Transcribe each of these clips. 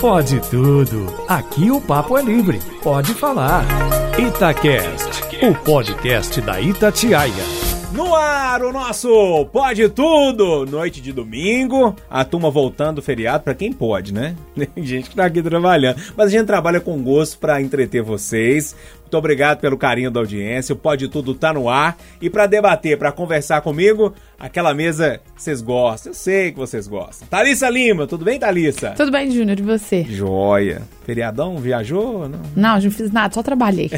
Pode tudo. Aqui o papo é livre. Pode falar. Itacast, o podcast da Itatiaia. No ar, o nosso Pode Tudo! Noite de domingo, a turma voltando do feriado, para quem pode, né? Tem gente que tá aqui trabalhando. Mas a gente trabalha com gosto para entreter vocês. Muito obrigado pelo carinho da audiência. O Pode Tudo tá no ar. E para debater, para conversar comigo, aquela mesa vocês gostam. Eu sei que vocês gostam. Thalissa Lima, tudo bem, Thalissa? Tudo bem, Júnior, e você? Joia. Feriadão, viajou? Não, não, não fiz nada, só trabalhei.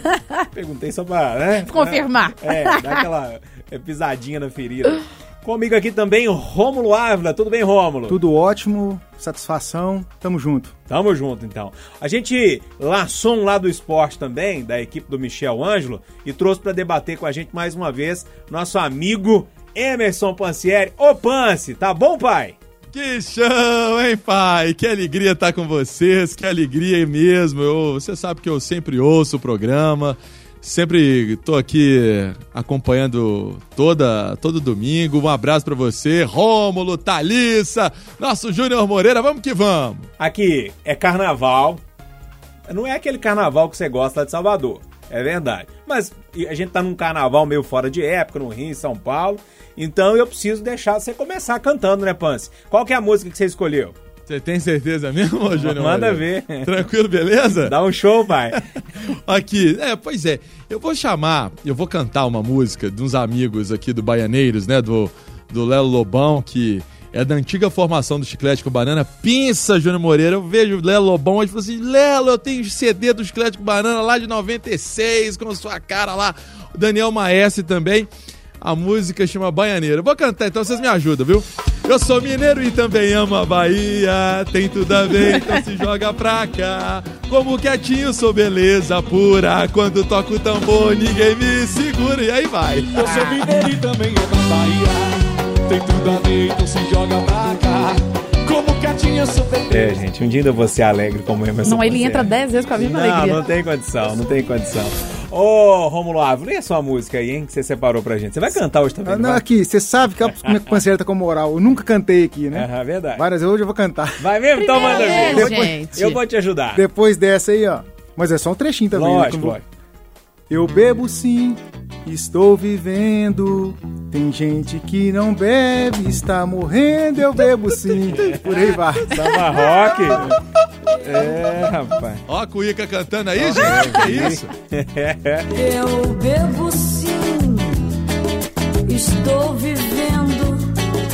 Perguntei só pra, né? Confirmar. É, dá aquela pisadinha na ferida. Comigo aqui também, Rômulo Ávila. Tudo bem, Rômulo? Tudo ótimo, satisfação, tamo junto. Tamo junto, então. A gente laçou um lado do esporte também, da equipe do Michel Ângelo, e trouxe para debater com a gente mais uma vez nosso amigo Emerson Pancieri. Ô, Pance, tá bom, pai? Que chão, hein, pai? Que alegria estar com vocês, que alegria mesmo. Eu, você sabe que eu sempre ouço o programa. Sempre tô aqui acompanhando toda todo domingo. Um abraço para você, Rômulo, Thalissa, nosso Júnior Moreira. Vamos que vamos. Aqui é carnaval. Não é aquele carnaval que você gosta lá de Salvador. É verdade. Mas a gente tá num carnaval meio fora de época, no Rio, em São Paulo. Então eu preciso deixar você começar cantando, né, Pance? Qual que é a música que você escolheu? Você tem certeza mesmo, Júnior? Manda ver. Tranquilo, beleza? Dá um show, pai. aqui, é, pois é. Eu vou chamar, eu vou cantar uma música de uns amigos aqui do Baianeiros, né? Do, do Lelo Lobão, que é da antiga formação do Chiclete com Banana. Pinça, Júnior Moreira. Eu vejo o Lelo Lobão e falo assim: Lelo, eu tenho CD do Chiclete com Banana lá de 96, com sua cara lá. O Daniel Maestre também. A música chama Baianeiro. Vou cantar então, vocês me ajudam, viu? Eu sou mineiro e também amo a Bahia. Tem tudo a ver, então se joga pra cá. Como quietinho, sou beleza pura. Quando toco o tambor, ninguém me segura. E aí vai. Eu sou mineiro e também amo a Bahia. Tem tudo a ver, então se joga pra cá. É, gente, um dia ainda vou ser alegre como Emerson. Não, ele entra dez vezes com a mesma não, alegria. Não, tem condição, não tem condição. Ô, Romulo Ávila, e a sua música aí, hein, que você separou pra gente? Você vai cantar hoje também? Não, não aqui, você sabe que a minha tá com moral. Eu nunca cantei aqui, né? É verdade. Várias vezes hoje eu vou cantar. Vai mesmo? Então manda ver. Depois, gente. Eu vou te ajudar. Depois dessa aí, ó. Mas é só um trechinho também. Lógico, né? lógico. Eu bebo sim, estou vivendo. Tem gente que não bebe, está morrendo, eu bebo sim. Por aí vai. Samba rock. É, rapaz. Ó a Cuíca cantando aí, gente. Que isso? Eu bebo sim, estou vivendo.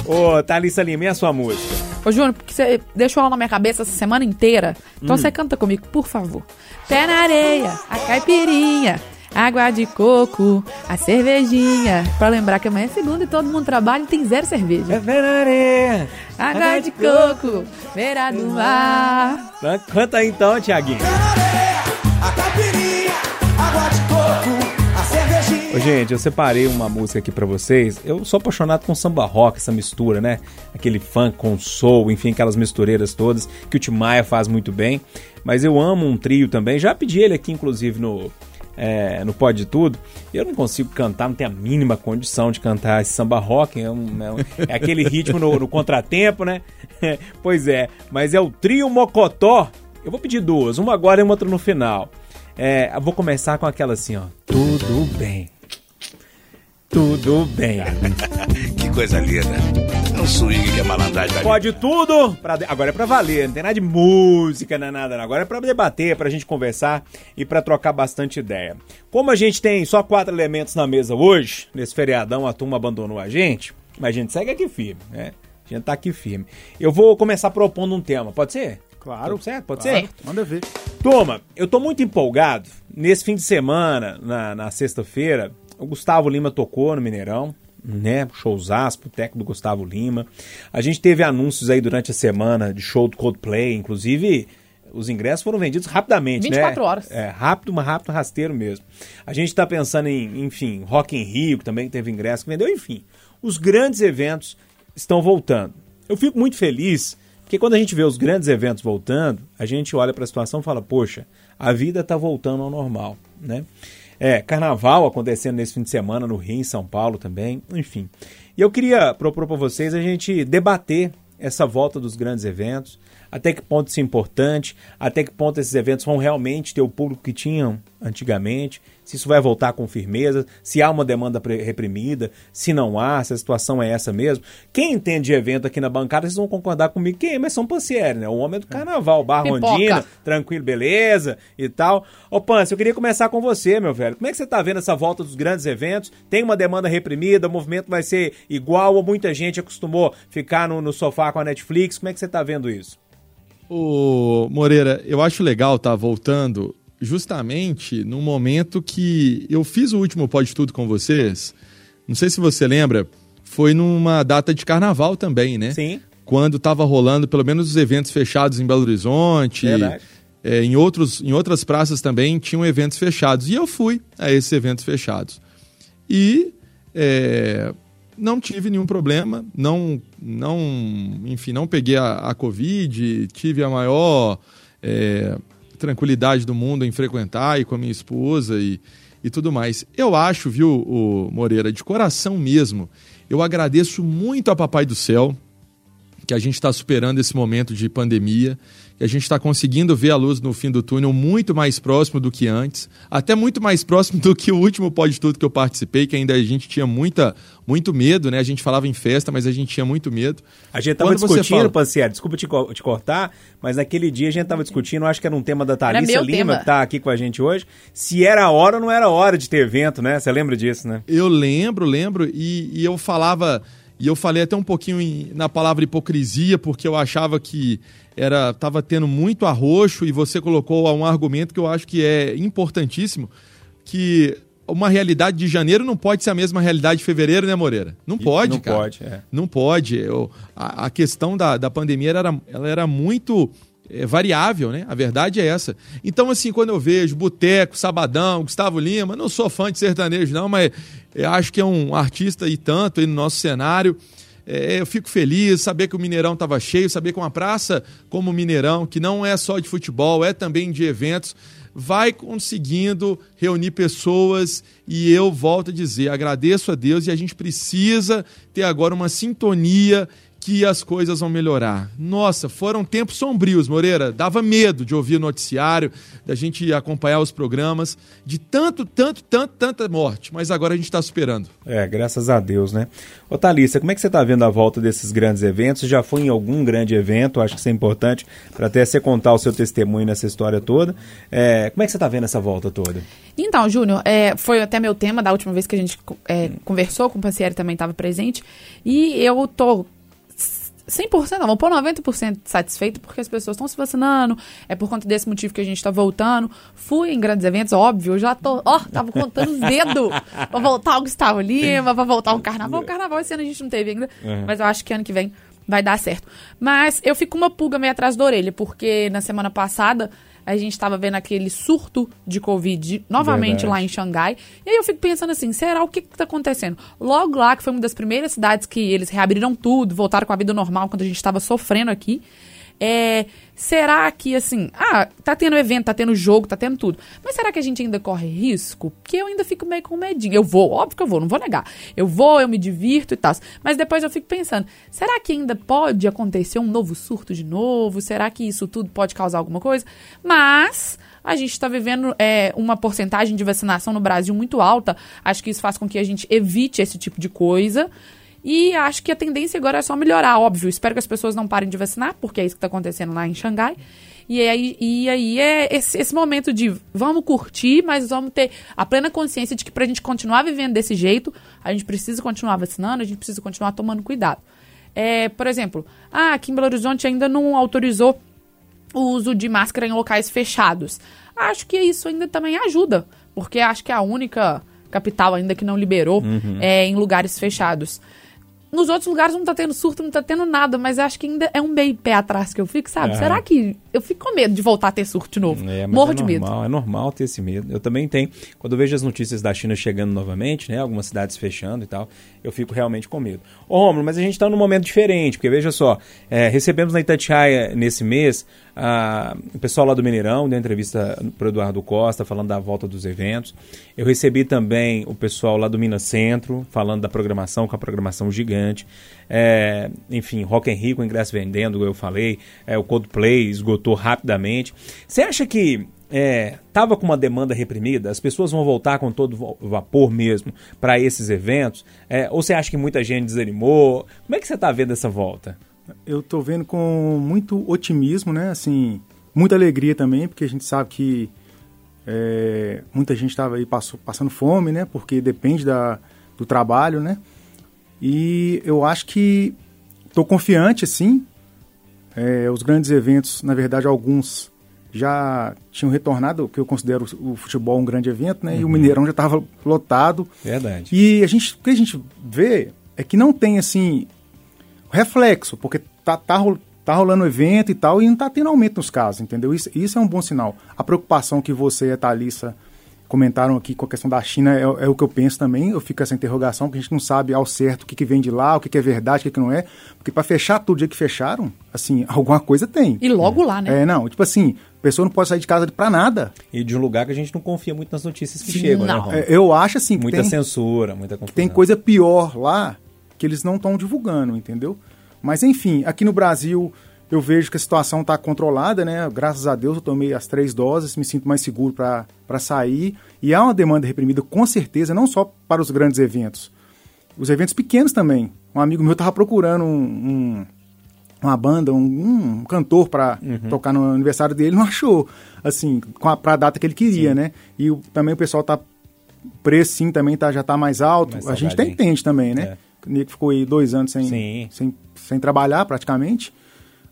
Ô, Thalissa Lima, e a sua música? Ô, Júnior, porque você deixou ela na minha cabeça essa semana inteira. Então hum. você canta comigo, por favor. Pé na areia, a caipirinha água de coco, a cervejinha. Pra lembrar que amanhã é segunda e todo mundo trabalha e tem zero cerveja. É verareia, água, água de, de coco, beira do mar. Canta aí então, Tiaguinho. A caipirinha, água de coco. Ô, gente, eu separei uma música aqui para vocês. Eu sou apaixonado com samba rock, essa mistura, né? Aquele funk com soul, enfim, aquelas mistureiras todas que o Tim Maia faz muito bem. Mas eu amo um trio também. Já pedi ele aqui, inclusive, no, é, no Pode Tudo, eu não consigo cantar, não tenho a mínima condição de cantar esse samba rock, é, um, é, um, é aquele ritmo no, no contratempo, né? pois é, mas é o Trio Mocotó. Eu vou pedir duas, uma agora e uma outra no final. É, vou começar com aquela assim, ó. Tudo bem. Tudo bem. que coisa linda. É um swing que é malandragem. Pode tudo. Pra... Agora é pra valer. Não tem nada de música, não é nada. Não. Agora é pra debater, pra gente conversar e pra trocar bastante ideia. Como a gente tem só quatro elementos na mesa hoje, nesse feriadão a turma abandonou a gente, mas a gente segue aqui firme, né? A gente tá aqui firme. Eu vou começar propondo um tema, pode ser? Claro. Tudo certo? Pode claro. ser? Manda ver. Toma, eu tô muito empolgado. Nesse fim de semana, na, na sexta-feira, o Gustavo Lima tocou no Mineirão, né? Showzaço pro técnico do Gustavo Lima. A gente teve anúncios aí durante a semana de show do Coldplay, inclusive os ingressos foram vendidos rapidamente, 24 né? horas. É, rápido, mas rápido, rasteiro mesmo. A gente está pensando em, enfim, Rock in Rio, que também teve ingresso que vendeu, enfim. Os grandes eventos estão voltando. Eu fico muito feliz, porque quando a gente vê os grandes eventos voltando, a gente olha para a situação e fala, poxa, a vida está voltando ao normal, né? É, carnaval acontecendo nesse fim de semana no Rio, em São Paulo também, enfim. E eu queria propor para vocês a gente debater essa volta dos grandes eventos? Até que ponto isso é importante? Até que ponto esses eventos vão realmente ter o público que tinham antigamente? Se isso vai voltar com firmeza? Se há uma demanda reprimida? Se não há? Se a situação é essa mesmo? Quem entende de evento aqui na bancada, vocês vão concordar comigo. Quem? Mas São Pansieri, né? O homem do carnaval, Pipoca. Rondina, tranquilo, beleza e tal. Ô, Pans, eu queria começar com você, meu velho. Como é que você tá vendo essa volta dos grandes eventos? Tem uma demanda reprimida? O movimento vai ser igual ou muita gente acostumou ficar no, no sofá com a Netflix? Como é que você tá vendo isso? Ô, Moreira, eu acho legal estar voltando justamente no momento que eu fiz o último Pode Tudo com vocês. Não sei se você lembra, foi numa data de carnaval também, né? Sim. Quando estava rolando pelo menos os eventos fechados em Belo Horizonte. Verdade. É, em, outros, em outras praças também tinham eventos fechados. E eu fui a esses eventos fechados. E é, não tive nenhum problema, não, não, enfim, não peguei a, a Covid, tive a maior é, tranquilidade do mundo em frequentar e com a minha esposa e, e tudo mais. Eu acho, viu, o Moreira, de coração mesmo, eu agradeço muito a Papai do Céu que a gente está superando esse momento de pandemia, que a gente está conseguindo ver a luz no fim do túnel muito mais próximo do que antes, até muito mais próximo do que o último Pode Tudo que eu participei, que ainda a gente tinha muita, muito medo, né? A gente falava em festa, mas a gente tinha muito medo. A gente tava Quando você discutindo, fala- desculpa te, co- te cortar, mas naquele dia a gente tava discutindo, acho que era um tema da Thalissa Lima, tema. que tá aqui com a gente hoje, se era a hora ou não era hora de ter evento, né? Você lembra disso, né? Eu lembro, lembro, e, e eu falava, e eu falei até um pouquinho em- na palavra hipocrisia, porque eu achava que era tava tendo muito arroxo, e você colocou um argumento que eu acho que é importantíssimo, que uma realidade de janeiro não pode ser a mesma realidade de fevereiro, né, Moreira? Não pode, não cara. pode, é. Não pode. Eu- a, a questão da, da pandemia era, ela era muito é, variável, né? A verdade é essa. Então, assim, quando eu vejo Boteco, Sabadão, Gustavo Lima, não sou fã de sertanejo, não, mas eu acho que é um artista e tanto aí no nosso cenário. É, eu fico feliz saber que o Mineirão estava cheio, saber que uma praça como o Mineirão, que não é só de futebol, é também de eventos, vai conseguindo reunir pessoas e eu volto a dizer, agradeço a Deus e a gente precisa ter agora uma sintonia que as coisas vão melhorar. Nossa, foram tempos sombrios, Moreira. Dava medo de ouvir o noticiário, da gente acompanhar os programas, de tanto, tanto, tanto, tanta morte. Mas agora a gente está superando. É, graças a Deus, né? Ô Thalissa, como é que você tá vendo a volta desses grandes eventos? Você já foi em algum grande evento? Acho que isso é importante para até você contar o seu testemunho nessa história toda. É, como é que você tá vendo essa volta toda? Então, Júnior, é, foi até meu tema da última vez que a gente é, conversou, com o Pancieri também estava presente, e eu tô 100%, não, vou pôr 90% satisfeito porque as pessoas estão se vacinando, é por conta desse motivo que a gente tá voltando. Fui em grandes eventos, óbvio, eu já tô, ó, tava contando os dedos pra voltar o Gustavo Lima, pra voltar o Carnaval. O Carnaval esse ano a gente não teve ainda, mas eu acho que ano que vem vai dar certo. Mas eu fico com uma pulga meio atrás da orelha, porque na semana passada a gente estava vendo aquele surto de Covid novamente Verdade. lá em Xangai. E aí eu fico pensando assim, será o que está acontecendo? Logo lá, que foi uma das primeiras cidades que eles reabriram tudo, voltaram com a vida normal quando a gente estava sofrendo aqui. É, será que, assim, ah, tá tendo evento, tá tendo jogo, tá tendo tudo. Mas será que a gente ainda corre risco? Porque eu ainda fico meio com medinho. Eu vou, óbvio que eu vou, não vou negar. Eu vou, eu me divirto e tal. Mas depois eu fico pensando, será que ainda pode acontecer um novo surto de novo? Será que isso tudo pode causar alguma coisa? Mas a gente está vivendo é, uma porcentagem de vacinação no Brasil muito alta. Acho que isso faz com que a gente evite esse tipo de coisa. E acho que a tendência agora é só melhorar, óbvio. Espero que as pessoas não parem de vacinar, porque é isso que está acontecendo lá em Xangai. E aí, e aí é esse, esse momento de vamos curtir, mas vamos ter a plena consciência de que para a gente continuar vivendo desse jeito, a gente precisa continuar vacinando, a gente precisa continuar tomando cuidado. É, por exemplo, ah, aqui em Belo Horizonte ainda não autorizou o uso de máscara em locais fechados. Acho que isso ainda também ajuda, porque acho que é a única capital ainda que não liberou é, em lugares fechados. Nos outros lugares não tá tendo surto, não tá tendo nada, mas acho que ainda é um meio pé atrás que eu fico, sabe? É. Será que eu fico com medo de voltar a ter surto de novo? É, Morro é de medo. normal, É normal ter esse medo. Eu também tenho. Quando eu vejo as notícias da China chegando novamente, né? Algumas cidades fechando e tal, eu fico realmente com medo. Ô, Romulo, mas a gente está num momento diferente, porque veja só, é, recebemos na Itatiaia nesse mês ah, o pessoal lá do Mineirão deu entrevista para Eduardo Costa, falando da volta dos eventos. Eu recebi também o pessoal lá do Minas Centro, falando da programação, com a programação gigante. É, enfim, Rock in Rio ingresso vendendo, eu falei. É, o Coldplay esgotou rapidamente. Você acha que é, com uma demanda reprimida, as pessoas vão voltar com todo vapor mesmo para esses eventos? É, ou você acha que muita gente desanimou? Como é que você está vendo essa volta? Eu estou vendo com muito otimismo, né? Assim, muita alegria também, porque a gente sabe que é, muita gente estava aí passou, passando fome, né? Porque depende da, do trabalho, né? E eu acho que estou confiante, assim. É, os grandes eventos, na verdade, alguns já tinham retornado, o que eu considero o futebol um grande evento, né? Uhum. E o uhum. Mineirão já estava lotado. Verdade. E a gente, o que a gente vê é que não tem, assim, reflexo, porque tá, tá, tá rolando evento e tal, e não tá tendo aumento nos casos, entendeu? Isso, isso é um bom sinal. A preocupação que você e a Thalissa comentaram aqui com a questão da China é, é, o que eu penso também. Eu fico essa interrogação, que a gente não sabe ao certo o que, que vem de lá, o que, que é verdade, o que, que não é. Porque para fechar tudo dia que fecharam, assim, alguma coisa tem. E logo é. lá, né? É, não, tipo assim, a pessoa não pode sair de casa para nada. E de um lugar que a gente não confia muito nas notícias que Sim, chegam, né, não. né, Eu acho assim. Muita tem, censura, muita confusão. Tem coisa pior lá que eles não estão divulgando, entendeu? Mas enfim, aqui no Brasil eu vejo que a situação está controlada, né? Graças a Deus eu tomei as três doses, me sinto mais seguro para sair. E há uma demanda reprimida, com certeza, não só para os grandes eventos, os eventos pequenos também. Um amigo meu estava procurando um, um, uma banda, um, um cantor para uhum. tocar no aniversário dele, não achou, assim, para a data que ele queria, sim. né? E o, também o pessoal tá preço sim também tá, já está mais alto. Mais a gente até entende também, né? É. O Nico ficou aí dois anos sem, sem, sem trabalhar praticamente.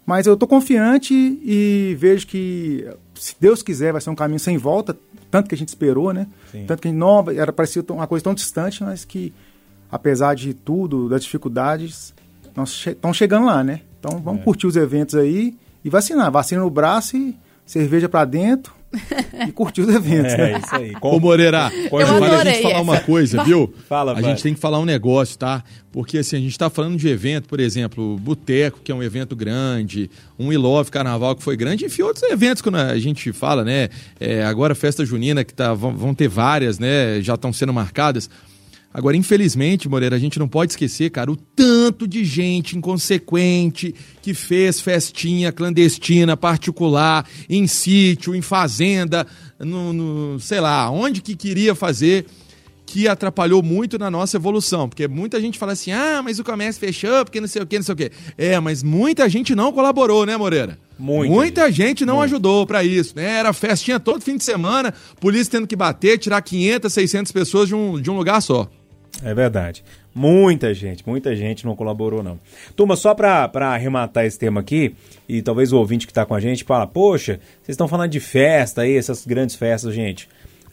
Mas eu estou confiante e vejo que, se Deus quiser, vai ser um caminho sem volta, tanto que a gente esperou, né? Sim. Tanto que não, era parecia uma coisa tão distante, mas que, apesar de tudo, das dificuldades, nós estamos che chegando lá, né? Então vamos é. curtir os eventos aí e vacinar. Vacina no braço e cerveja para dentro e curtir os eventos. É, né? isso aí. Ô Moreira, pode a gente falar uma coisa, viu? Fala, A gente tem que falar um negócio, tá? Porque assim, a gente está falando de evento, por exemplo, Boteco, que é um evento grande, um I Love Carnaval, que foi grande, enfim, outros eventos que a gente fala, né? É, agora Festa Junina, que tá, vão, vão ter várias, né? Já estão sendo marcadas. Agora, infelizmente, Moreira, a gente não pode esquecer, cara, o tanto de gente inconsequente que fez festinha clandestina, particular, em sítio, em fazenda, no, no, sei lá, onde que queria fazer, que atrapalhou muito na nossa evolução. Porque muita gente fala assim, ah, mas o comércio fechou, porque não sei o quê, não sei o quê. É, mas muita gente não colaborou, né, Moreira? Muita, Muita gente, gente não Muito. ajudou para isso, né? Era festinha todo fim de semana, polícia tendo que bater, tirar 500, 600 pessoas de um, de um lugar só. É verdade. Muita gente, muita gente não colaborou, não. Turma, só para arrematar esse tema aqui, e talvez o ouvinte que está com a gente fala, poxa, vocês estão falando de festa aí, essas grandes festas, gente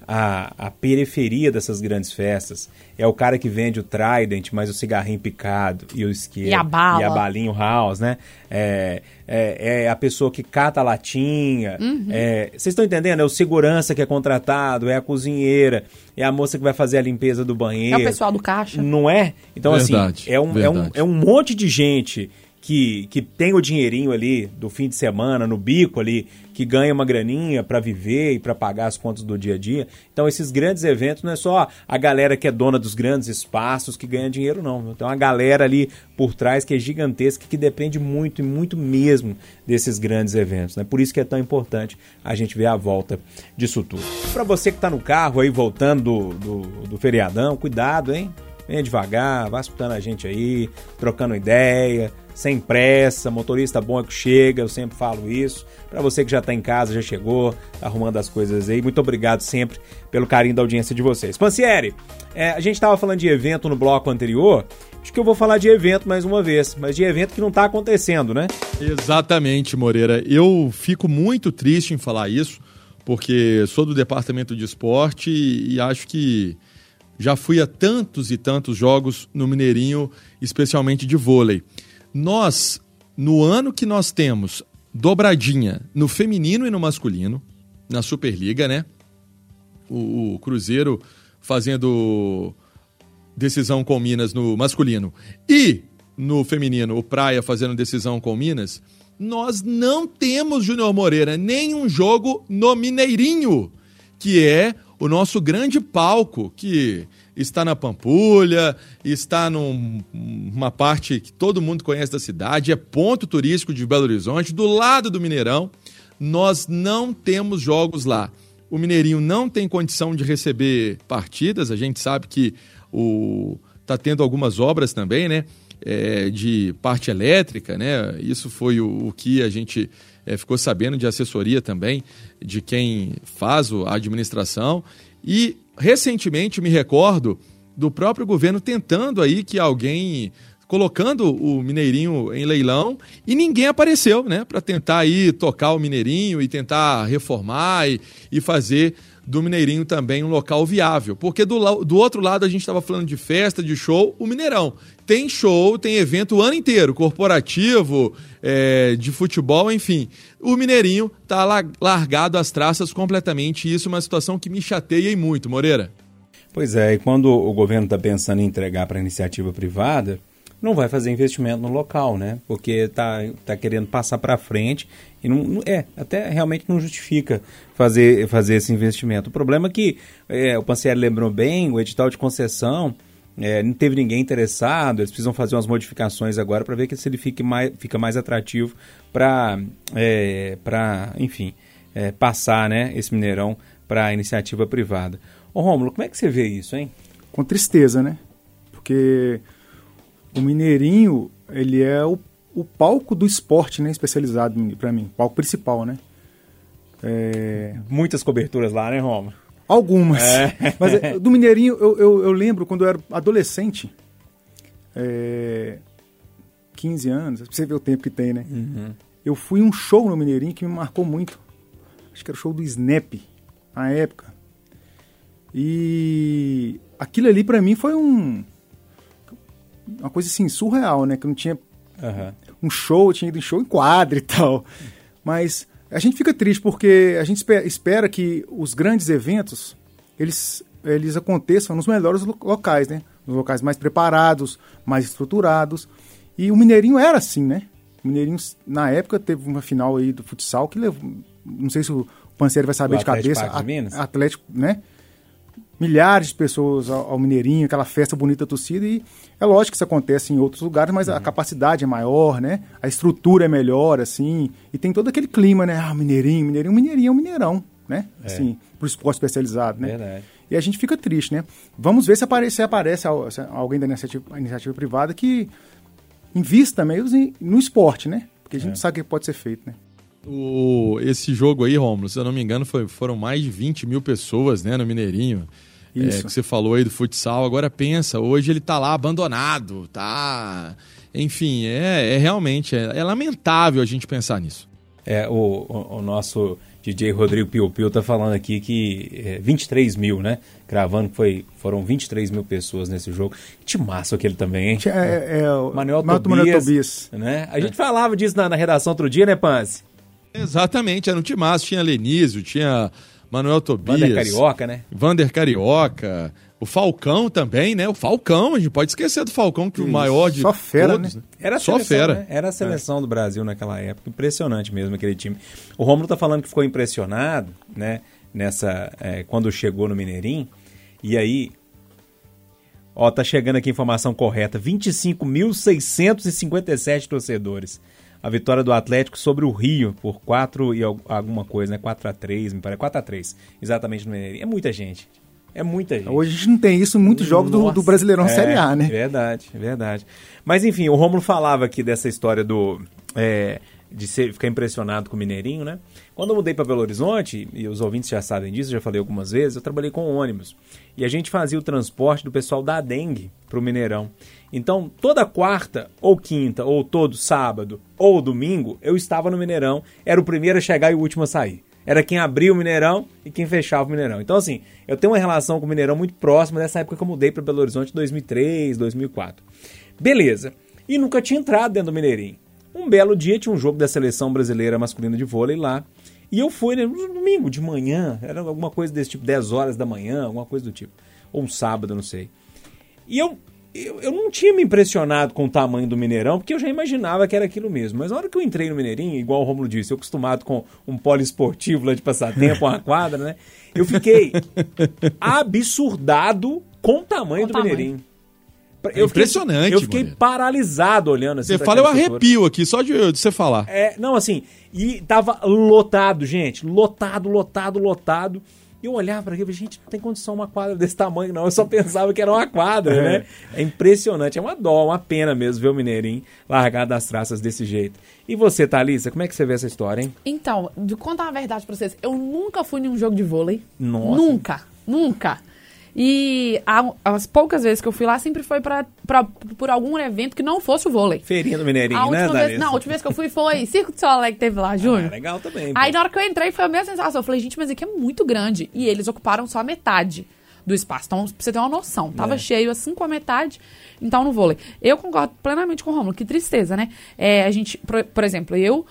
a, a periferia dessas grandes festas é o cara que vende o Trident, mas o cigarrinho picado e o isqueiro. E a bala. E a balinha house, né? É, é, é a pessoa que cata a latinha. Uhum. É, vocês estão entendendo? É o segurança que é contratado, é a cozinheira, é a moça que vai fazer a limpeza do banheiro. É o pessoal do caixa. Não é? Então, assim, verdade, assim, é um, é, um, é um monte de gente que, que tem o dinheirinho ali do fim de semana, no bico ali, que ganha uma graninha para viver e para pagar as contas do dia a dia. Então, esses grandes eventos não é só a galera que é dona dos grandes espaços que ganha dinheiro, não. Tem uma galera ali por trás que é gigantesca, que depende muito e muito mesmo desses grandes eventos. Né? Por isso que é tão importante a gente ver a volta disso tudo. Para você que está no carro aí voltando do, do, do feriadão, cuidado, hein? Venha devagar, vá escutando a gente aí, trocando ideia sem pressa, motorista bom é que chega, eu sempre falo isso. Para você que já está em casa, já chegou, tá arrumando as coisas aí, muito obrigado sempre pelo carinho da audiência de vocês. Pancieri, é, a gente estava falando de evento no bloco anterior, acho que eu vou falar de evento mais uma vez, mas de evento que não está acontecendo, né? Exatamente, Moreira. Eu fico muito triste em falar isso, porque sou do departamento de esporte e acho que já fui a tantos e tantos jogos no Mineirinho, especialmente de vôlei. Nós, no ano que nós temos dobradinha no feminino e no masculino, na Superliga, né? O, o Cruzeiro fazendo decisão com Minas no masculino e no feminino, o Praia fazendo decisão com Minas, nós não temos, Júnior Moreira, nenhum jogo no Mineirinho, que é o nosso grande palco, que está na Pampulha, está num- numa parte que todo mundo conhece da cidade, é ponto turístico de Belo Horizonte, do lado do Mineirão. Nós não temos jogos lá. O Mineirinho não tem condição de receber partidas, a gente sabe que o tá tendo algumas obras também, né? é, de parte elétrica, né? Isso foi o, o que a gente é, ficou sabendo de assessoria também de quem faz a administração. E recentemente me recordo do próprio governo tentando aí que alguém colocando o Mineirinho em leilão e ninguém apareceu, né, para tentar aí tocar o Mineirinho e tentar reformar e, e fazer do Mineirinho também um local viável. Porque do, do outro lado a gente estava falando de festa, de show, o Mineirão. Tem show, tem evento o ano inteiro, corporativo, é, de futebol, enfim. O Mineirinho tá la- largado às traças completamente. E isso é uma situação que me chateia e muito, Moreira. Pois é, e quando o governo está pensando em entregar para iniciativa privada, não vai fazer investimento no local, né? Porque está tá querendo passar para frente e não- é até realmente não justifica fazer, fazer esse investimento. O problema é que é, o Pancieri lembrou bem, o edital de concessão é, não teve ninguém interessado, eles precisam fazer umas modificações agora para ver que se ele fique mais, fica mais atrativo para, é, para enfim, é, passar né, esse Mineirão para a iniciativa privada. Ô Rômulo, como é que você vê isso, hein? com tristeza, né? Porque o Mineirinho, ele é o, o palco do esporte, né? Especializado para mim, palco principal, né? É, Muitas coberturas lá, né, Rômulo? Algumas. Mas é, do Mineirinho, eu, eu, eu lembro quando eu era adolescente, é, 15 anos, pra você ver o tempo que tem, né? Eu fui um show no Mineirinho que me marcou muito. Acho que era o show do Snap, na época. E aquilo ali pra mim foi um uma coisa assim surreal, né? Que eu não tinha Aham. um show, eu tinha ido em show em quadra e tal. Mas a gente fica triste porque a gente espe- espera que os grandes eventos eles, eles aconteçam nos melhores lo- locais, né? Nos locais mais preparados, mais estruturados. E o Mineirinho era assim, né? O Mineirinho, na época, teve uma final aí do futsal que levou. Não sei se o Panceiro vai saber de cabeça. Atlético, né? Milhares de pessoas ao, Mineirinho, aquela festa bonita da torcida, e é lógico que isso acontece em outros lugares, mas a capacidade é maior, né? A estrutura é melhor, assim, e tem todo aquele clima, né? Ah, Mineirinho, Mineirinho, Mineirinho é um Mineirão, né? Assim, pro esporte especializado, né? Verdade. E a gente fica triste, né? Vamos ver se aparece, se aparece alguém da iniciativa, iniciativa privada que invista mesmo no esporte, né? Porque a gente sabe o que pode ser feito, né? O, esse jogo aí, Romulo, se eu não me engano, foi- foram mais de 20 mil pessoas né, no Mineirinho. É, Isso. que você falou aí do futsal. Agora pensa, hoje ele tá lá abandonado, tá. Enfim, é, é realmente é, é lamentável a gente pensar nisso. É, o, o, o nosso DJ Rodrigo Piu Piu tá falando aqui que é, 23 mil, né? Gravando que foi, foram 23 mil pessoas nesse jogo. Que massa aquele também, hein? É, é, é o Manuel Manuel Tobias, Tobias. Né? A gente falava disso na, na redação outro dia, né, Panzi? Exatamente, era um timaço. Tinha Lenísio, tinha Manuel Tobias. Banda Carioca, né? Vander Carioca. O Falcão também, né? O Falcão, a gente pode esquecer do Falcão, que o maior de Só fera, todos, né? Era a Só seleção, fera. né? Era a seleção do Brasil naquela época. Impressionante mesmo aquele time. O Romulo tá falando que ficou impressionado, né? Nessa. é, quando chegou no Mineirinho. E aí. Ó, tá chegando aqui a informação correta. 25.657 torcedores. A vitória do Atlético sobre o Rio por 4 e al- alguma coisa, né? 4 a 3 me parece. 4 a 3 exatamente no Mineirinho. É muita gente. É muita gente. Hoje a gente não tem isso em muitos jogos do, do Brasileirão É, Série A, né? Verdade, verdade. Mas enfim, o Romulo falava aqui dessa história do. é, de ser, ficar impressionado com o Mineirinho, né? Quando eu mudei para Belo Horizonte, e os ouvintes já sabem disso, já falei algumas vezes, eu trabalhei com ônibus. E a gente fazia o transporte do pessoal da Dengue para o Mineirão. Então, toda quarta, ou quinta, ou todo sábado, ou domingo, eu estava no Mineirão, era o primeiro a chegar e o último a sair. Era quem abria o Mineirão e quem fechava o Mineirão. Então, assim, eu tenho uma relação com o Mineirão muito próxima dessa época que eu mudei para Belo Horizonte em 2003, 2004. Beleza. E nunca tinha entrado dentro do Mineirinho. Um belo dia tinha um jogo da seleção brasileira masculina de vôlei lá. E eu fui né, no domingo de manhã, era alguma coisa desse tipo, 10 horas da manhã, alguma coisa do tipo. Ou um sábado, não sei. E eu eu, eu não tinha me impressionado com o tamanho do Mineirão, porque eu já imaginava que era aquilo mesmo. Mas na hora que eu entrei no Mineirinho, igual o Romulo disse, eu acostumado com um poliesportivo lá de passatempo, uma quadra, né? Eu fiquei absurdado com o tamanho Com do tamanho. Mineirinho. É Eu fiquei- impressionante, Eu fiquei Moreira. paralisado olhando assim. Você fala, eu estrutura. arrepio aqui, só de, de você falar. É, não, assim, e tava lotado, gente. Lotado, lotado, lotado. E eu olhava pra aquilo e falei, gente, não tem condição uma quadra desse tamanho, não. Eu só pensava que era uma quadra, né? É impressionante, é uma dó, uma pena mesmo ver o Mineirinho largado das traças desse jeito. E você, Thalissa, como é que você vê essa história, hein? Então, de contar a verdade pra vocês, eu nunca fui em um jogo de vôlei. Nossa. Nunca, nunca. E a- as poucas vezes que eu fui lá, sempre foi pra, pra- por algum evento que não fosse o vôlei. Feirinha do Mineirinho, a né, vez, não, a última vez que eu fui foi Circo de Solé que teve lá, Júnior. Ah, legal também. pô. Aí na hora que eu entrei foi a mesma sensação. Eu falei, gente, mas aqui é muito grande. E eles ocuparam só a metade do espaço. Então, pra você ter uma noção, tava É. cheio assim com a metade. Então, no vôlei. Eu concordo plenamente com o Romulo. Que tristeza, né? É, a gente, por, por exemplo, eu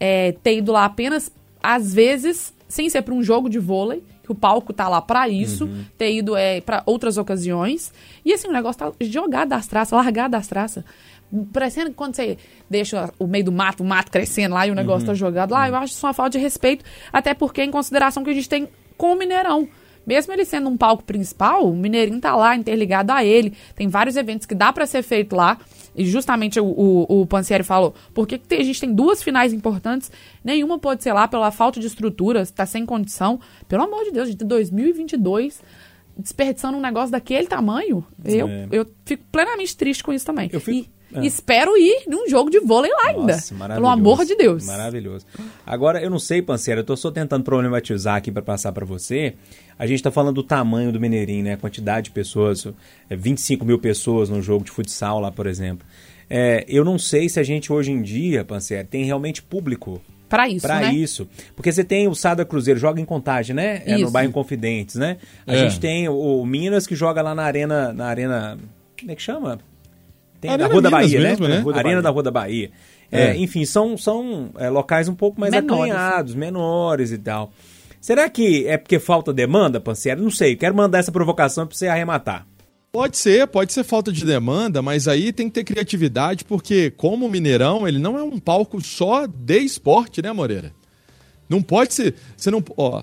é, ter ido lá apenas, às vezes, sem ser pra um jogo de vôlei, que o palco tá lá pra isso, Uhum. ter ido é, para outras ocasiões. E assim, o negócio tá jogado das traças, largado das traças. Parecendo que quando você deixa o meio do mato, o mato crescendo lá e o negócio Uhum. tá jogado lá, eu acho isso uma falta de respeito, até porque em consideração que a gente tem com o Mineirão. Mesmo ele sendo um palco principal, o Mineirinho tá lá interligado a ele. Tem vários eventos que dá pra ser feito lá. E justamente o, o, o Pansieri falou, por que que tem- a gente tem duas finais importantes, nenhuma pode ser lá pela falta de estrutura, tá sem condição. Pelo amor de Deus, gente, 2022, desperdiçando um negócio daquele tamanho, eu, É. eu fico plenamente triste com isso também. Eu fico- E é. espero ir num jogo de vôlei lá ainda. Nossa, Pelo maravilhoso. amor de Deus. Maravilhoso. Agora, eu não sei, Panceira, eu tô só tentando problematizar aqui para passar para você. A gente tá falando do tamanho do Mineirinho, né? A quantidade de pessoas, é, 25 mil pessoas num jogo de futsal lá, por exemplo. É, eu não sei se a gente hoje em dia, Panceira, tem realmente público Pra isso, Pra né? isso. Porque você tem o Sada Cruzeiro, joga em Contagem, né? É no Isso. bairro Confidentes, né? A É. gente tem o, o Minas que joga lá na arena, na arena, como é que chama? Tem Arena na Rua da Minas Bahia, mesmo, né? né? Rua da Arena Bahia. da Rua da Bahia. É. É, enfim, são, são é, locais um pouco mais Menores. acanhados, menores e tal. Será que é porque falta demanda, Panceira? Não sei, quero mandar essa provocação pra você arrematar. Pode ser, pode ser falta de demanda, mas aí tem que ter criatividade, porque como o Mineirão, ele não é um palco só de esporte, né, Moreira? Não pode ser. Você não. Ó,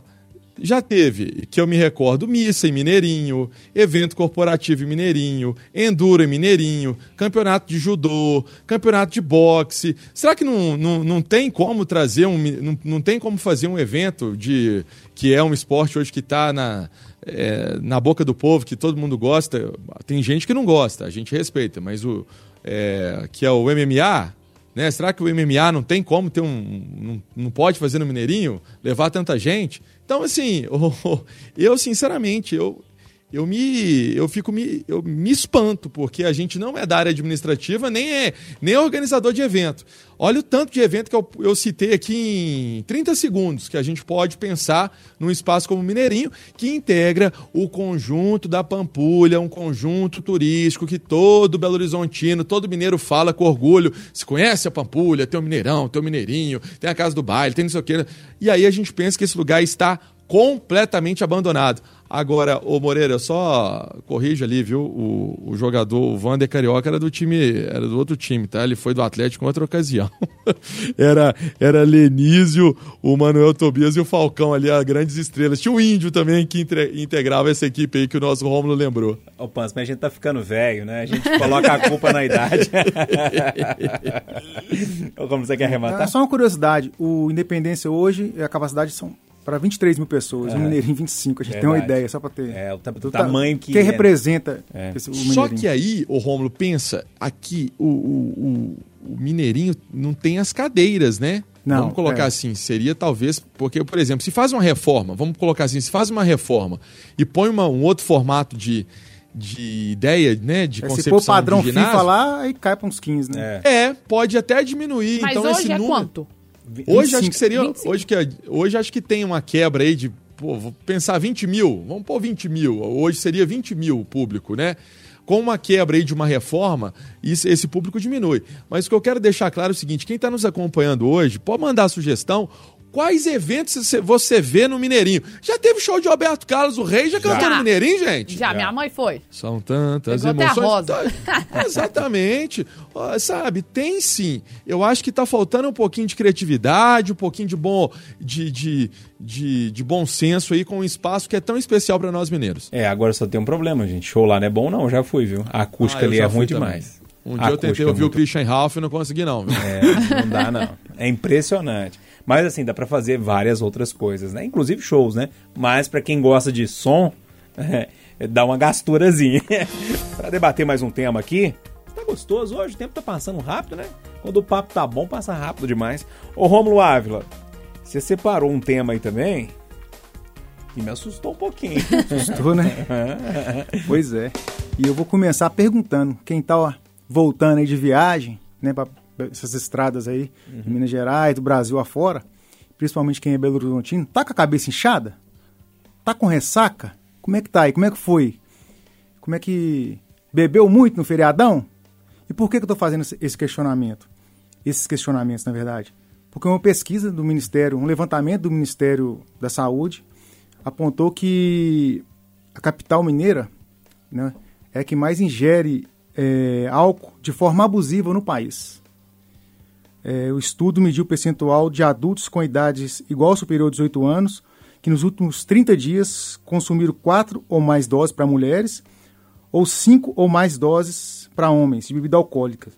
já teve, que eu me recordo, missa em Mineirinho, evento corporativo em Mineirinho, enduro em Mineirinho, campeonato de judô, campeonato de boxe. Será que não, não, não tem como trazer um. Não, não tem como fazer um evento de que é um esporte hoje que está na, é, na boca do povo, que todo mundo gosta? Tem gente que não gosta, a gente respeita, mas o. é, que é o MMA, né? Será que o MMA não tem como ter um. Não, não pode fazer no Mineirinho? Levar tanta gente? Então, assim, eu, sinceramente, eu. Eu me, eu fico me, eu me espanto porque a gente não é da área administrativa nem é nem é organizador de evento. Olha o tanto de evento que eu, eu citei aqui em 30 segundos que a gente pode pensar num espaço como o Mineirinho que integra o conjunto da Pampulha, um conjunto turístico que todo Belo Horizontino, todo mineiro fala com orgulho. Se conhece a Pampulha, tem o Mineirão, tem o Mineirinho, tem a Casa do Baile, tem não sei o quê. E aí a gente pensa que esse lugar está completamente abandonado. Agora, ô Moreira, só corrija ali, viu? O, o jogador, o Vander Carioca, era do time, era do outro time, tá? Ele foi do Atlético em outra ocasião. era, era Lenísio, o Manuel Tobias e o Falcão ali, as grandes estrelas. Tinha o Índio também que entre- integrava essa equipe aí que o nosso Rômulo lembrou. Ô, Pans, mas a gente tá ficando velho, né? A gente coloca a culpa na idade. Como você quer É arrematar? só uma curiosidade, o Independência hoje, a capacidade são para 23 mil pessoas, o Mineirinho 25, a gente tem uma ideia, só para ter... É, o ta- do o tamanho que que é. representa É. esse, o Só Mineirinho. que aí, o Rômulo, pensa, aqui o, o, o- o Mineirinho não tem as cadeiras, né? Não, vamos colocar é. assim, seria talvez, porque, por exemplo, se faz uma reforma, vamos colocar assim, se faz uma reforma e põe uma- um outro formato de, de ideia, né, de É, se concepção for padrão de ginásio, FIFA lá, aí cai para uns 15, né? É. é, pode até diminuir. Mas então hoje esse é número, quanto? Hoje 25, acho que seria. 25. Hoje, que, é- hoje acho que tem uma quebra aí de. Pô, vou pensar 20 mil. Vamos pôr 20 mil. Hoje seria 20 mil o público, né? Com uma quebra aí de uma reforma, isso- esse público diminui. Mas o que eu quero deixar claro é o seguinte: quem está nos acompanhando hoje, pode mandar sugestão Quais eventos você- vê no Mineirinho? Já teve show de Roberto Carlos, o Rei, já cantou Já. no Mineirinho, gente? Já, minha mãe foi. São tantas Pegou até a emoções. rosa. Tá- Exatamente. Sabe, tem sim. Eu acho que tá faltando um pouquinho de criatividade, um pouquinho de bom, de, de, de, de bom senso aí com um espaço que é tão especial para nós mineiros. É, agora só tem um problema, gente. Show lá não é bom, não. Já fui, viu? A acústica Ah, eu ali é ruim também. demais. Um dia eu tentei acústica é ouvir o muito- Christian Ralph e não consegui não. viu? É, não dá, não. É impressionante. Mas assim, dá pra fazer várias outras coisas, né? Inclusive shows, né? Mas pra quem gosta de som, é, dá uma gasturazinha. pra debater mais um tema aqui, tá gostoso hoje, o tempo tá passando rápido, né? Quando o papo tá bom, passa rápido demais. Ô Rômulo Ávila, você separou um tema aí também e me assustou um pouquinho. Assustou, né? pois é. E eu vou começar perguntando, quem tá ó, voltando aí de viagem, né, para essas estradas aí, de Minas Gerais, do Brasil afora, principalmente quem é Belo Horizontino, tá com a cabeça inchada? Tá com ressaca? Como é que tá aí? Como é que foi? Como é que bebeu muito no feriadão? E por que, que eu tô fazendo esse- esse questionamento? Esses questionamentos, na verdade. Porque uma pesquisa do Ministério, um levantamento do Ministério da Saúde, apontou que a capital mineira né, é a que mais ingere é, álcool de forma abusiva no país. É, o estudo mediu o percentual de adultos com idades igual ou superior a 18 anos que nos últimos 30 dias consumiram quatro ou mais doses para mulheres ou cinco ou mais doses para homens de bebida alcoólica.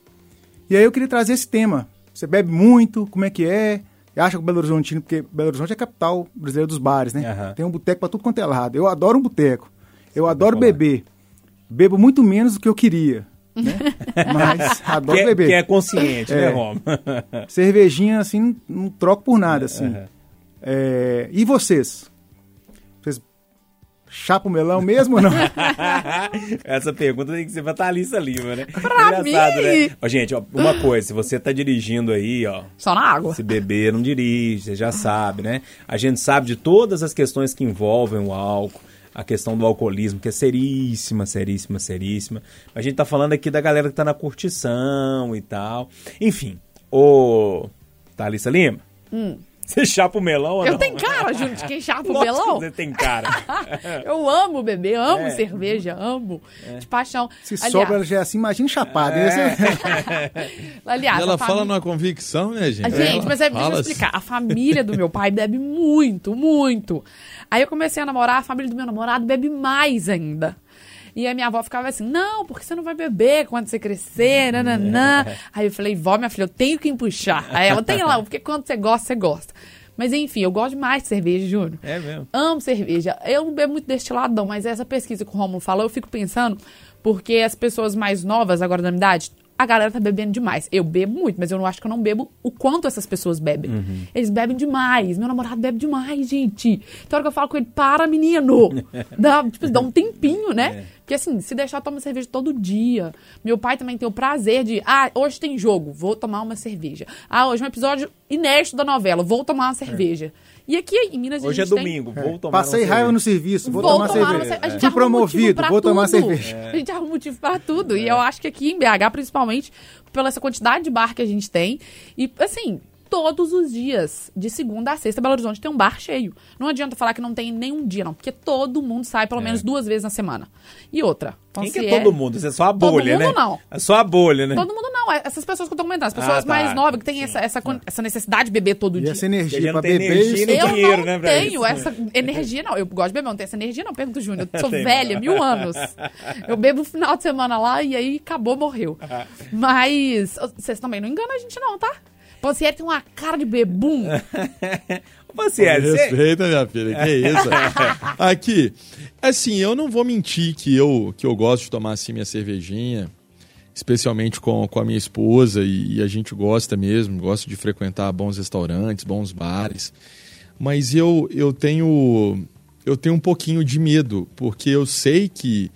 E aí eu queria trazer esse tema. Você bebe muito? Como é que é? Acha que o Belo Horizontino, porque Belo Horizonte é a capital brasileira dos bares, né? Aham. Tem um boteco para tudo quanto é lado. Eu adoro um boteco. Eu adoro beber. Bebo muito menos do que eu queria, né? Mas adoro que, é, beber. que é consciente, né, É. Romulo? Cervejinha, assim, não, troco por nada, assim. aham. É, e vocês? Vocês o melão mesmo ou não? Essa pergunta tem que ser pra Thalissa Lima, né? Pra mim! né? Ó, gente, ó, uma coisa, se você tá dirigindo aí, ó, Só na água. se beber, não dirige, você já sabe, né? A gente sabe de todas as questões que envolvem o álcool, a questão do alcoolismo, que é seríssima, seríssima, seríssima. A gente tá falando aqui da galera que tá na curtição e tal. Enfim, ô Thalissa Lima, você chapa o melão ou. Eu não? tenho cara, Júnior, de quem chapa o melão. Você tem cara. Eu amo beber, amo É. cerveja, amo. De paixão. Se Aliás, sobra, ela já é assim, imagina chapado. É. Aliás, E ela fala família- numa convicção, né, gente? Gente, Ela mas é, deixa eu explicar. A família do meu pai bebe muito, muito. Aí eu comecei a namorar, a família do meu namorado bebe mais ainda. E a minha avó ficava assim, não, porque você não vai beber quando você crescer, nananã. Aí eu falei, vó, minha filha, eu tenho que empuxar. Aí ela, tem lá, porque quando você gosta, você gosta. Mas enfim, eu gosto demais de cerveja, Júnior. É mesmo. Amo cerveja. Eu não bebo muito destilado, não, mas essa pesquisa que o Romulo falou, eu fico pensando, porque as pessoas mais novas agora da minha idade, a galera tá bebendo demais. Eu bebo muito, mas eu não acho que eu não bebo o quanto essas pessoas bebem. Eles bebem demais. Meu namorado bebe demais, gente. Então, hora que eu falo com ele, para, menino. Dá, tipo, dá um tempinho, né? Porque assim, se deixar, toma cerveja todo dia. Meu pai também tem o prazer de, ah, hoje tem jogo, vou tomar uma cerveja. Ah, hoje é um episódio inédito da novela, vou tomar uma cerveja. E aqui em Minas a Hoje é gente tem- domingo, vou tomar Passei raiva cerveja. no serviço, vou, Vou tomar tomar cerveja. uma cer- a gente Fui promovido, vou tomar tudo. cerveja. A gente arruma motivo pra tudo. E eu acho que aqui em BH, principalmente, pela essa quantidade de bar que a gente tem. E, assim, todos os dias, de segunda a sexta, Belo Horizonte tem um bar cheio. Não adianta falar que não tem nenhum dia, não. Porque todo mundo sai pelo menos duas vezes na semana. E outra. Então, Quem que é todo mundo? Isso é só a Todo bolha, mundo né? não. É só a bolha, né? Todo mundo não, é essas pessoas que eu tô comentando, as pessoas Ah, tá. mais novas que têm essa, essa, essa necessidade de beber todo E dia. essa energia já pra não tem beber. energia isso- nem Eu dinheiro, não né, pra tenho isso. essa energia, não. Eu gosto de beber, não tenho essa energia, não. Pergunta o Júnior. Eu sou Tem velha, mil anos. Eu bebo no final de semana lá e aí acabou, morreu. Mas vocês também não enganam a gente, não, tá? Você tem uma cara de bebum. Você é, você... Respeita, minha filha, que isso. Aqui, assim, eu não vou mentir que eu, que eu gosto de tomar assim minha cervejinha, especialmente com, com a minha esposa, e, e a gente gosta mesmo, gosta de frequentar bons restaurantes, bons bares. Mas eu, eu tenho eu tenho um pouquinho de medo, porque eu sei que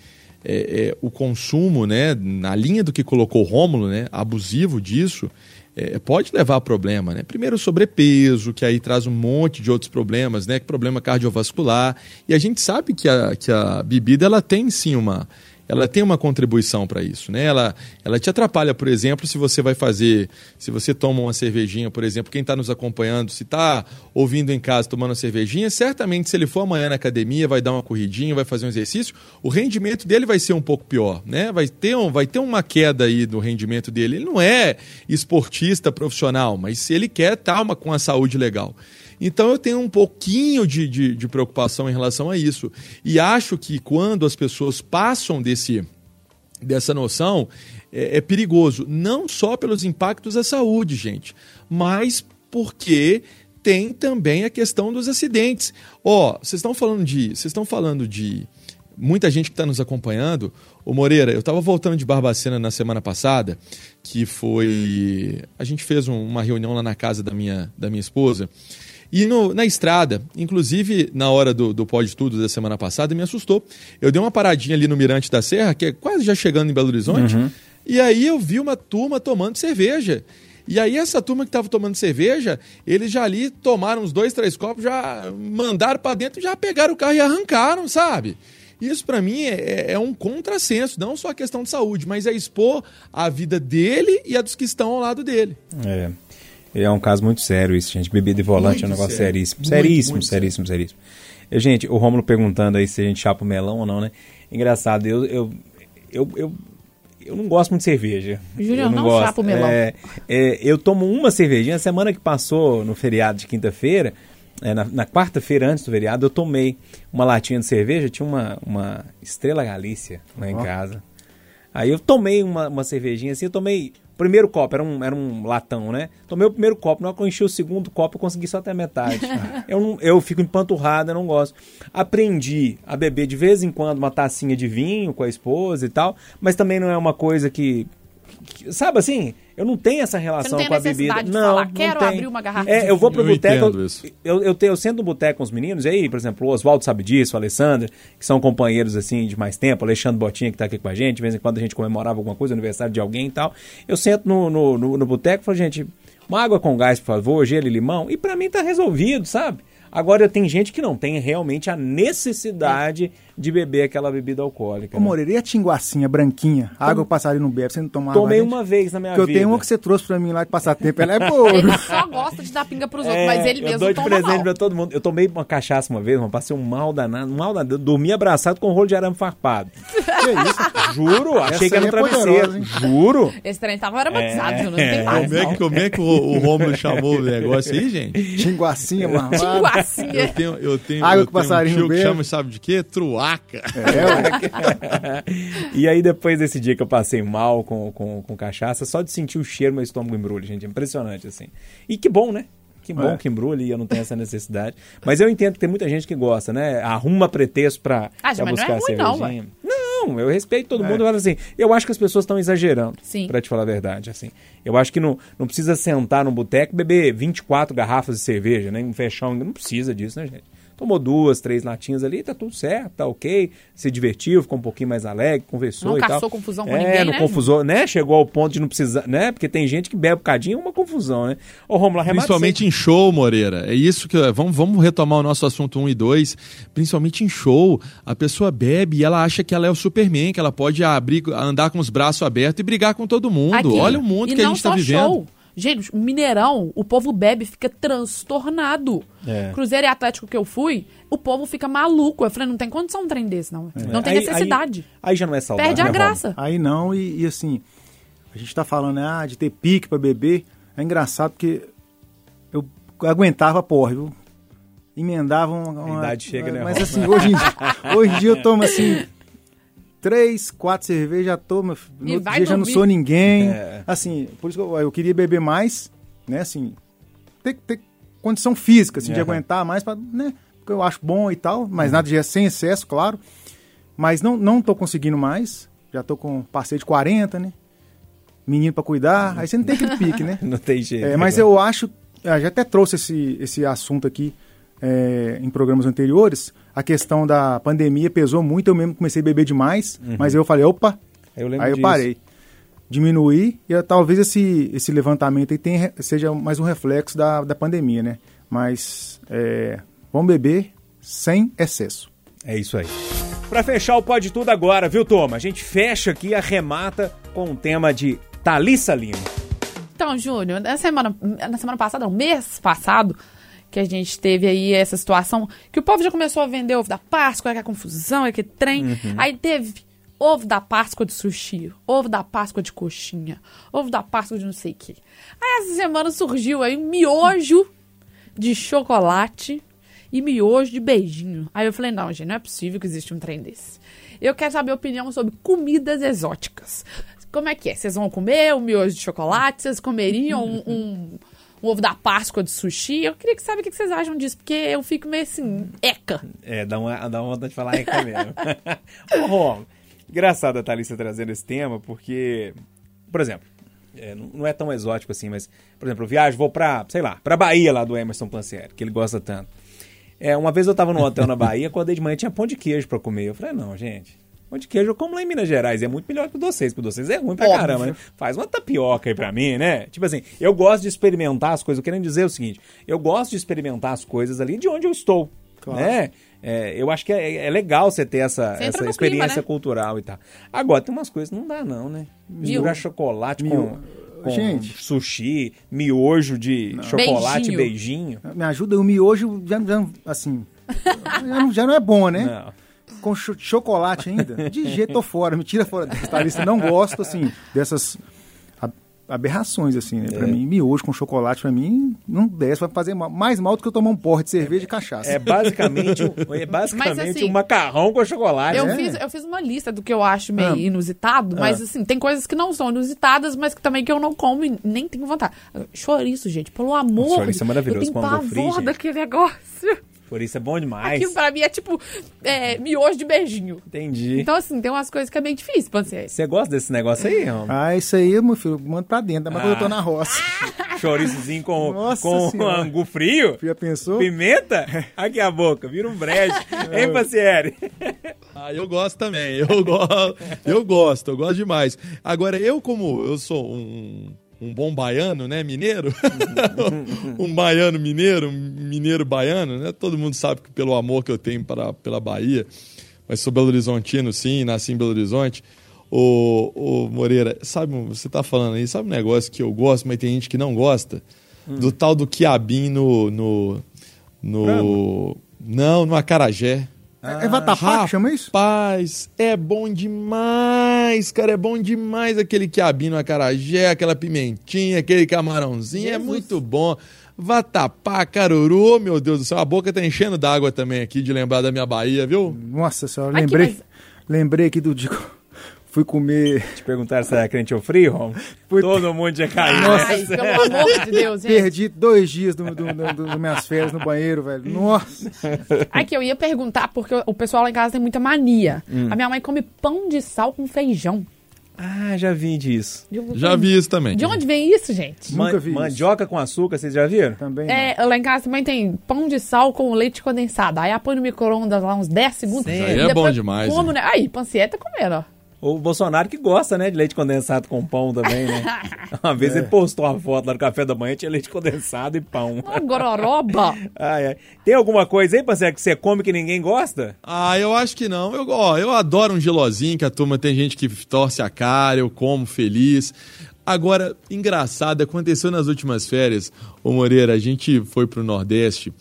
é, é, o consumo, né, na linha do que colocou o Rômulo, né, abusivo disso, é, pode levar a problema, né? Primeiro sobrepeso, que aí traz um monte de outros problemas, né? Problema cardiovascular. E a gente sabe que a, que a bebida ela tem sim uma ela tem uma contribuição para isso, né? Ela, ela te atrapalha, por exemplo, se você vai fazer, se você toma uma cervejinha, por exemplo, quem está nos acompanhando, se está ouvindo em casa tomando uma cervejinha, certamente se ele for amanhã na academia, vai dar uma corridinha, vai fazer um exercício, o rendimento dele vai ser um pouco pior, né? Vai ter, um, vai ter uma queda aí do rendimento dele. Ele não é esportista profissional, mas se ele quer estar tá com a saúde legal. Então eu tenho um pouquinho de, de, de preocupação em relação a isso. E acho que quando as pessoas passam desse, dessa noção, é, é perigoso. Não só pelos impactos à saúde, gente, mas porque tem também a questão dos acidentes. Ó, oh, vocês estão falando de. Vocês estão falando de muita gente que está nos acompanhando. Ô Moreira, eu estava voltando de Barbacena na semana passada, que foi. A gente fez um, uma reunião lá na casa da minha, da minha esposa. E no, na estrada, inclusive na hora do, do Pode Tudo da semana passada, me assustou. Eu dei uma paradinha ali no Mirante da Serra, que é quase já chegando em Belo Horizonte, uhum. e aí eu vi uma turma tomando cerveja. E aí essa turma que estava tomando cerveja, eles já ali tomaram uns dois, três copos, já mandaram para dentro, já pegaram o carro e arrancaram, sabe? Isso para mim é, é, um contrassenso, não só a questão de saúde, mas é expor a vida dele e a dos que estão ao lado dele. É. É um caso muito sério isso, gente. Bebida de volante muito é um negócio sério. seríssimo. Muito, seríssimo, muito seríssimo, sério. seríssimo. Eu, gente, o Romulo perguntando aí se a gente chapa o melão ou não, né? Engraçado, eu, eu, eu, eu, eu não gosto muito de cerveja. Júnior, não, não chapa o melão. É, é, eu tomo uma cervejinha. Semana que passou, no feriado de quinta-feira, é, na, na quarta-feira antes do feriado, eu tomei uma latinha de cerveja. Tinha uma, uma Estrela Galícia lá em oh. casa. Aí eu tomei uma, uma cervejinha assim, eu tomei primeiro copo, era um, era um latão, né? Tomei o primeiro copo, na hora que eu enchi o segundo copo, eu consegui só até a metade. eu, não, eu fico empanturrado, eu não gosto. Aprendi a beber de vez em quando uma tacinha de vinho com a esposa e tal, mas também não é uma coisa que sabe assim, eu não tenho essa relação com a bebida. De não, falar, não quero tem. abrir uma garrafa. É, eu vou pro boteco, eu, eu, eu, eu, sento no boteco com os meninos, e aí, por exemplo, o Oswaldo sabe disso, o Alessandro, que são companheiros assim de mais tempo, o Alexandre Botinha que tá aqui com a gente, de vez em quando a gente comemorava alguma coisa, aniversário de alguém e tal. Eu sento no, no, no, no boteco e falo, gente, uma água com gás, por favor, gelo e limão, e para mim tá resolvido, sabe? Agora, tem gente que não tem realmente a necessidade de beber aquela bebida alcoólica. Ô, né? Moreira, e a tinguacinha branquinha? Água que passarinho não bebe, você não tomava? Tomei uma vez na minha Porque vida. eu tenho uma que você trouxe pra mim lá de passatempo, ela é boa. ele só gosta de dar pinga pros outros, é, mas ele mesmo eu dou de presente mal. pra todo mundo. Eu tomei uma cachaça uma vez, mas passei um mal danado, um mal danado. Dormi abraçado com um rolo de arame farpado. que isso? Juro, achei Essa que era um é travesseiro. Juro. Esse trem tava aromatizado, é, não tem mais. Como é, que, como é que o, o Romulo chamou o negócio aí, gente? Tinguacinha, mano. Tinguacinha. Eu tenho, eu tenho, água eu que passarinho um tio bebe. que chama, sabe de quê? Truaca. É, e aí, depois desse dia que eu passei mal com, com, com cachaça, só de sentir o cheiro, meu estômago embrulha, gente. É impressionante, assim. E que bom, né? Que bom É. que embrulha e eu não tenho essa necessidade. Mas eu entendo que tem muita gente que gosta, né? Arruma pretexto pra, Ah, pra mas não é buscar ruim não, cervejinha. Não, eu respeito todo mundo. Eu falo assim, eu acho que as pessoas estão exagerando, Sim. pra te falar a verdade, assim. Eu acho que não, não precisa sentar no boteco e beber 24 garrafas de cerveja, né? Um fechão, não precisa disso, né, gente? Tomou duas, três latinhas ali, tá tudo certo, tá ok. Se divertiu, ficou um pouquinho mais alegre, conversou Não e tal. caçou confusão com é, ninguém, não né, confusou, né? Chegou ao ponto de não precisar, né? Porque tem gente que bebe um bocadinho, é uma confusão, né? Ô, Romulo, Principalmente em show, Moreira. É isso que. Vamos, vamos retomar o nosso assunto 1 e 2. Principalmente em show. A pessoa bebe e ela acha que ela é o Superman, que ela pode abrir, andar com os braços abertos e brigar com todo mundo. Aqui. Olha o mundo e que a não gente está vivendo. Show. Gente, o Mineirão, o povo bebe e fica transtornado. É. Cruzeiro e Atlético que eu fui, o povo fica maluco. Eu falei, não tem condição um trem desse, não. Não tem Aí- necessidade. Aí, aí já não é saudável. Perde a né, graça. Aí não, e, e assim, a gente tá falando né, ah, de ter pique pra beber. É engraçado porque eu aguentava porra, viu? Emendava uma. uma- A idade chega, né, Mas assim, hoje em, dia, hoje em dia eu tomo assim. Três, quatro cervejas, já tomo. No E outro dia já não sou ninguém. É. Assim, por isso que eu, eu queria beber mais, né? Assim, ter, ter condição física, assim, de Aham. aguentar mais, pra, né? Porque eu acho bom e tal, mas nada de é sem excesso, claro. Mas não, não tô conseguindo mais. Já tô com parceiro de 40, né? Menino pra cuidar. Aí você não tem aquele pique, né? Não tem jeito. É, mas agora. eu acho, ah, já até trouxe esse, esse assunto aqui é, em programas anteriores, a questão da pandemia pesou muito, eu mesmo comecei a beber demais, mas eu falei, opa, Eu lembro aí eu disso. parei. Diminuí, e eh, talvez esse, esse levantamento aí tenha, seja mais um reflexo da, da pandemia, né? Mas é, vamos beber sem excesso. É isso aí. Pra fechar o Pode Tudo agora, viu, Toma? A gente fecha aqui e arremata com o tema de Thalissa Lima. Então, Júnior, na semana, na semana passada, no mês passado, que a gente teve aí essa situação, que o povo já começou a vender ovo da Páscoa, que é confusão, é que trem. Aí teve ovo da Páscoa de sushi, ovo da Páscoa de coxinha, ovo da Páscoa de não sei o quê. Aí essa semana surgiu aí um miojo de chocolate e miojo de beijinho. Aí eu falei, não, gente, não é possível que existe um trem desse. Eu quero saber a opinião sobre comidas exóticas. Como é que é? Vocês vão comer um miojo de chocolate? Vocês comeriam um, um- um ovo da Páscoa de sushi? Eu queria que saber o que vocês acham disso, porque eu fico meio assim, eca. É, dá uma, dá uma vontade de falar é mesmo. Rom, engraçado a Thalissa trazendo esse tema, porque, por exemplo, é, não é tão exótico assim, mas, por exemplo, eu viajo, vou pra, sei lá, pra Bahia lá do Emerson Plancieri, que ele gosta tanto. É, uma vez eu tava num hotel na Bahia, acordei de manhã tinha pão de queijo pra comer. Eu falei, não, gente, pão de queijo eu como lá em Minas Gerais, é muito melhor que o de vocês, porque o é ruim pra Óbvio. caramba, né? Faz uma tapioca aí pra mim, né? Tipo assim, eu gosto de experimentar as coisas. Eu querendo dizer o seguinte, eu gosto de experimentar as coisas ali de onde eu estou, Claro. né? É, eu acho que é, é legal você ter essa, Você essa experiência clima, né? cultural e tal. Agora, tem umas coisas que não dá não, né? Misturar chocolate com, Mio- com Gente. sushi, miojo de chocolate, Beijinho. beijinho. Me ajuda, o miojo já, já assim, já não, já não é bom, né? Não. Com cho- chocolate ainda, de jeito tô fora, me tira fora dessa lista. Não gosto, assim, dessas aberrações, assim, né? Pra É. mim, miojo com chocolate, pra mim, não desce, vai fazer ma- mais mal do que eu tomar um porre de cerveja e cachaça. É basicamente, um- é basicamente Mas, assim, um macarrão com chocolate. Eu, né? fiz, eu fiz uma lista do que eu acho meio Ah. inusitado, mas Ah. assim, tem coisas que não são inusitadas, mas que também que eu não como e nem tenho vontade. Chouriço, gente, pelo amor. Chouriço é maravilhoso Eu tenho com pavor daquele negócio. Por isso é bom demais. Aquilo pra mim é tipo é, miojo de beijinho. Entendi. Então, assim, tem umas coisas que é bem difícil, Pancier. Você gosta desse negócio aí, Rom? Ah, isso aí, meu filho, manda pra dentro, mas quando eu tô na roça. Chouriçozinho com, Nossa com Senhora. angu frio? Já pensou? Pimenta? Aqui a boca, vira um brejo. hein, Pacieri? Ah, eu gosto também. Eu, go eu gosto, eu gosto demais. Agora, eu, como eu sou um, um bom baiano, né? Mineiro. um baiano mineiro, um mineiro baiano, né? Todo mundo sabe que pelo amor que eu tenho para, pela Bahia. Mas sou Belo Horizontino, sim, nasci em Belo Horizonte. Ô, ô Moreira, sabe, você tá falando aí, sabe um negócio que eu gosto, mas tem gente que não gosta? Do tal do quiabim no. no, no não, no acarajé. É, é vatapá que chama isso? Rapaz, é bom demais, cara. É bom demais aquele quiabinho no acarajé, aquela pimentinha, aquele camarãozinho. É muito bom. Vatapá, caruru, meu Deus do céu. A boca tá enchendo d'água também aqui de lembrar da minha Bahia, viu? Nossa senhora, Aqui, lembrei, mas- lembrei aqui do eu fui comer, Te perguntaram se era crente ou frio, Rom? Fui- Todo mundo tinha caído. Ai, pelo amor de Deus, gente. perdi dois dias do, do, do- do- das minhas férias no banheiro, velho. Nossa, Aqui, eu ia perguntar, porque o- pessoal lá em casa tem muita mania. Hum. A minha mãe come pão de sal com feijão. Ah, já vi disso. Já vi isso também. De onde vem isso, gente? Nunca vi isso. Mandioca com açúcar, vocês já viram? também. não. É, lá em casa também tem pão de sal com leite condensado. Aí põe no micro-ondas lá uns 10 segundos. E Aí é bom demais, Como, né? Aí, pancieta comendo, ó. O Bolsonaro que gosta, né, de leite condensado com pão também, né? Uma vez ele postou uma foto lá no café da manhã, tinha leite condensado e pão. Uma gororoba. Ai, ai. Tem alguma coisa aí, parceiro, que você come que ninguém gosta? Ah, eu acho que não. Eu, ó, eu adoro um gelozinho, que a turma tem gente que torce a cara, eu como feliz. Agora, engraçado, aconteceu nas últimas férias, ô Moreira, a gente foi pro Nordeste,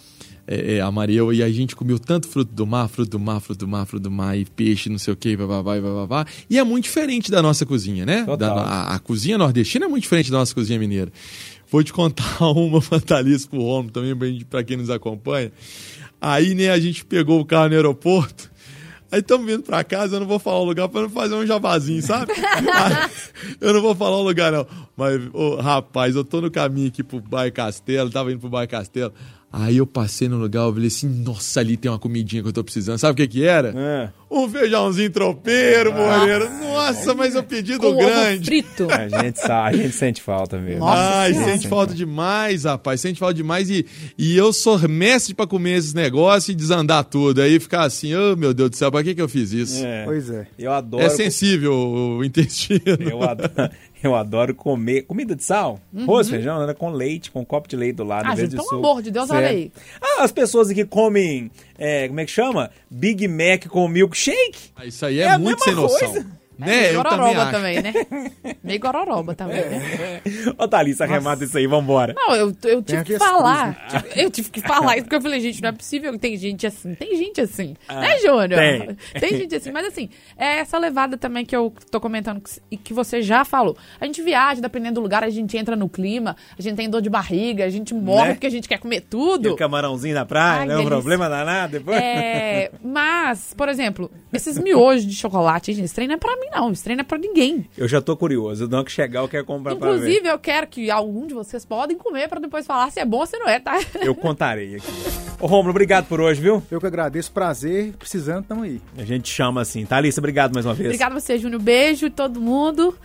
é, é, a Maria e a gente comeu tanto fruto do mar, fruto do mar, fruto do mar, fruto do mar, e peixe, não sei o que, bababá, e bababá. E é muito diferente da nossa cozinha, né? Total. Da- a, a cozinha nordestina é muito diferente da nossa cozinha mineira. Vou te contar uma fantasia pro homem também, pra quem nos acompanha. Aí, né, a gente pegou o carro no aeroporto. Aí estamos vindo pra casa, eu não vou falar o lugar pra não fazer um jabazinho, sabe? Aí, eu não vou falar o lugar, não. Mas, ô, rapaz, eu tô no caminho aqui pro Bairro Castelo, tava indo pro Bairro Castelo. Aí eu passei no lugar, eu falei assim, nossa, ali tem uma comidinha que eu tô precisando. Sabe o que que era? Ah, Um feijãozinho tropeiro, Moreira. Nossa, mas eu pedido Com ovo grande. frito. a gente sabe, a gente sente falta mesmo. Nossa Ai, sente falta demais, rapaz. Sente falta demais. E, e eu sou mestre pra comer esses negócios e desandar tudo. Aí ficar assim, oh meu Deus do céu, pra que, que eu fiz isso? É. Pois é. Eu adoro. É sensível o intestino. Eu adoro, Eu adoro comer. Comida de sal? Arroz, feijão, né? com leite, com um copo de leite do lado, Ah, em vez gente, pelo suco. amor de Deus, olha Sério. aí. Ah, as pessoas aqui comem, é, como é que chama? Big Mac com milkshake. Ah, Isso aí é, É muito sem mesma noção. Né? Meio também gororoba acho. também, né? Meio gororoba também, né? Ô, Thalissa, arremata isso aí, vambora. Não, eu, eu tive que falar. Tipo, Eu tive que falar isso, porque eu falei, gente, não é possível que tem gente assim. Tem gente assim. né, Júnior? tem. Tem gente assim. Mas assim, é essa levada também que eu tô comentando e que você já falou. A gente viaja, dependendo do lugar, a gente entra no clima, a gente tem dor de barriga, a gente morre Né? porque a gente quer comer E tudo. o camarãozinho na praia, Ai, não é um problema danado depois? É, mas, por exemplo, esses miojos de chocolate, gente, esse trem não é pra mim, não. Esse trem não é pra ninguém. Eu já tô curioso. O que chegar, eu quero comprar pra ver. Inclusive, eu quero que algum de vocês podem comer pra depois falar se é bom ou se não é, tá? Eu contarei aqui. Ô, Romulo, obrigado por hoje, viu? Eu que agradeço, prazer, precisando, tamo aí. A gente chama assim. Thalissa, obrigado mais uma vez. Obrigada a você, Júnior. Beijo todo mundo.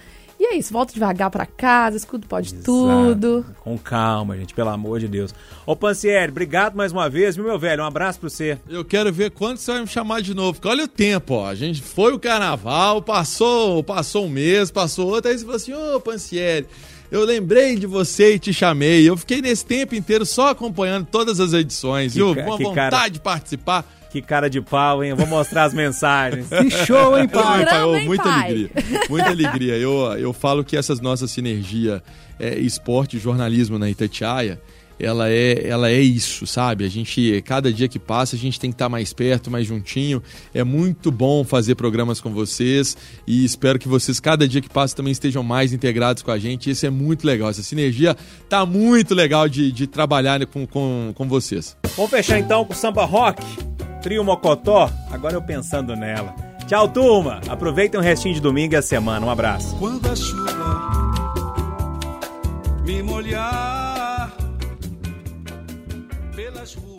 E é isso, volta devagar pra casa, escuta pode tudo. Exato. Com calma, gente, pelo amor de Deus. Ô, Pancieri, obrigado mais uma vez, viu, meu velho? Um abraço pra você. Eu quero ver quando você vai me chamar de novo. Porque olha o tempo, ó. A gente foi o carnaval, passou, passou um mês, passou outro. Aí você falou assim, ô Pancieri, eu lembrei de você e te chamei. Eu fiquei nesse tempo inteiro só acompanhando todas as edições. Que viu? Com vontade cara- de participar. Que cara de pau, hein? Eu vou mostrar as mensagens. Que show, hein, pai? hein, muita pai? alegria. Muita alegria. Eu, eu falo que essas nossas sinergia é, esporte e jornalismo na Itatiaia, ela é, ela é isso, sabe? A gente, cada dia que passa, a gente tem que estar mais perto, mais juntinho. É muito bom fazer programas com vocês e espero que vocês, cada dia que passa, também estejam mais integrados com a gente. Isso é muito legal. Essa sinergia tá muito legal de, de trabalhar com, com, com vocês. Vamos fechar então com o samba rock. Trio Mocotó. Agora eu pensando nela. Tchau, turma. Aproveitem o restinho de domingo e a semana. Um abraço. Quando a chuva me molhar pelas ruas.